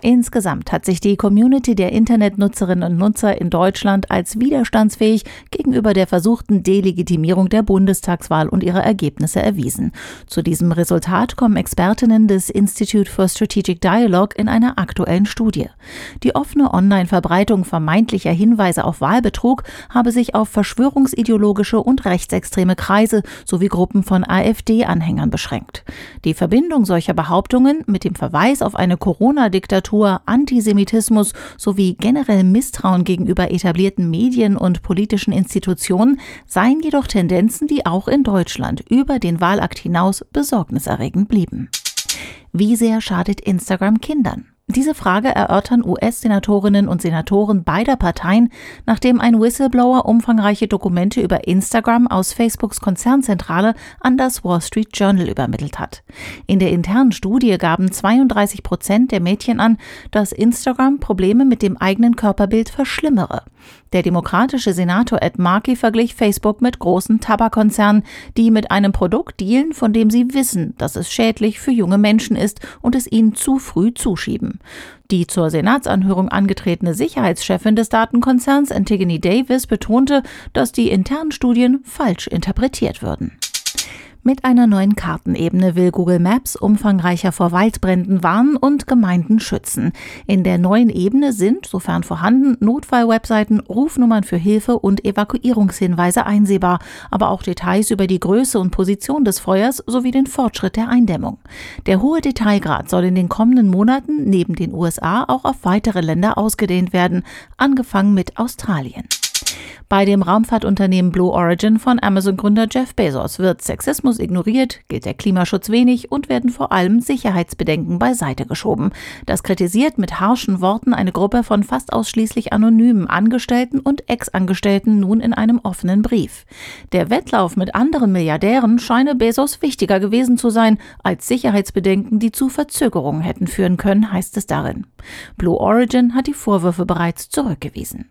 Insgesamt hat sich die Community der Internetnutzerinnen und Nutzer in Deutschland als widerstandsfähig gegenüber der versuchten Delegitimierung der Bundestagswahl und ihrer Ergebnisse erwiesen. Zu diesem Resultat kommen Expertinnen des Institute for Strategic Dialogue in einer aktuellen Studie. Die offene Online-Verbreitung vermeintlicher Hinweise auf Wahlbetrug habe sich auf verschwörungsideologische und rechtsextreme Kreise sowie Gruppen von AfD-Anhängern beschränkt. Die Verbindung solcher Behauptungen mit dem Verweis auf eine Corona-Diktatur, Antisemitismus sowie generell Misstrauen gegenüber etablierten Medien und politischen Institutionen seien jedoch Tendenzen, die auch in Deutschland über den Wahlakt hinaus besorgniserregend blieben. Wie sehr schadet Instagram Kindern? Diese Frage erörtern US-Senatorinnen und Senatoren beider Parteien, nachdem ein Whistleblower umfangreiche Dokumente über Instagram aus Facebooks Konzernzentrale an das Wall Street Journal übermittelt hat. In der internen Studie gaben 32 Prozent der Mädchen an, dass Instagram Probleme mit dem eigenen Körperbild verschlimmere. Der demokratische Senator Ed Markey verglich Facebook mit großen Tabakkonzernen, die mit einem Produkt dealen, von dem sie wissen, dass es schädlich für junge Menschen ist und es ihnen zu früh zuschieben. Die zur Senatsanhörung angetretene Sicherheitschefin des Datenkonzerns Antigone Davis betonte, dass die internen Studien falsch interpretiert würden. Mit einer neuen Kartenebene will Google Maps umfangreicher vor Waldbränden warnen und Gemeinden schützen. In der neuen Ebene sind, sofern vorhanden, Notfallwebseiten, Rufnummern für Hilfe und Evakuierungshinweise einsehbar, aber auch Details über die Größe und Position des Feuers sowie den Fortschritt der Eindämmung. Der hohe Detailgrad soll in den kommenden Monaten neben den USA auch auf weitere Länder ausgedehnt werden, angefangen mit Australien. Bei dem Raumfahrtunternehmen Blue Origin von Amazon-Gründer Jeff Bezos wird Sexismus ignoriert, gilt der Klimaschutz wenig und werden vor allem Sicherheitsbedenken beiseite geschoben. Das kritisiert mit harschen Worten eine Gruppe von fast ausschließlich anonymen Angestellten und Ex-Angestellten nun in einem offenen Brief. Der Wettlauf mit anderen Milliardären scheine Bezos wichtiger gewesen zu sein als Sicherheitsbedenken, die zu Verzögerungen hätten führen können, heißt es darin. Blue Origin hat die Vorwürfe bereits zurückgewiesen.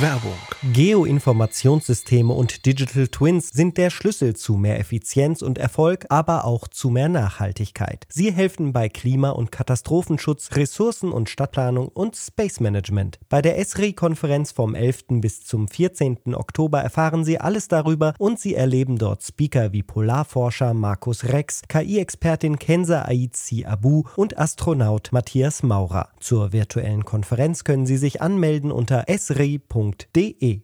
Werbung. Geoinformationssysteme und Digital Twins sind der Schlüssel zu mehr Effizienz und Erfolg, aber auch zu mehr Nachhaltigkeit. Sie helfen bei Klima- und Katastrophenschutz, Ressourcen- und Stadtplanung und Space Management. Bei der ESRI-Konferenz vom 11. bis zum 14. Oktober erfahren Sie alles darüber und Sie erleben dort Speaker wie Polarforscher Markus Rex, KI-Expertin Kenza Aizi Abu und Astronaut Matthias Maurer. Zur virtuellen Konferenz können Sie sich anmelden unter esri.de www.ftf.de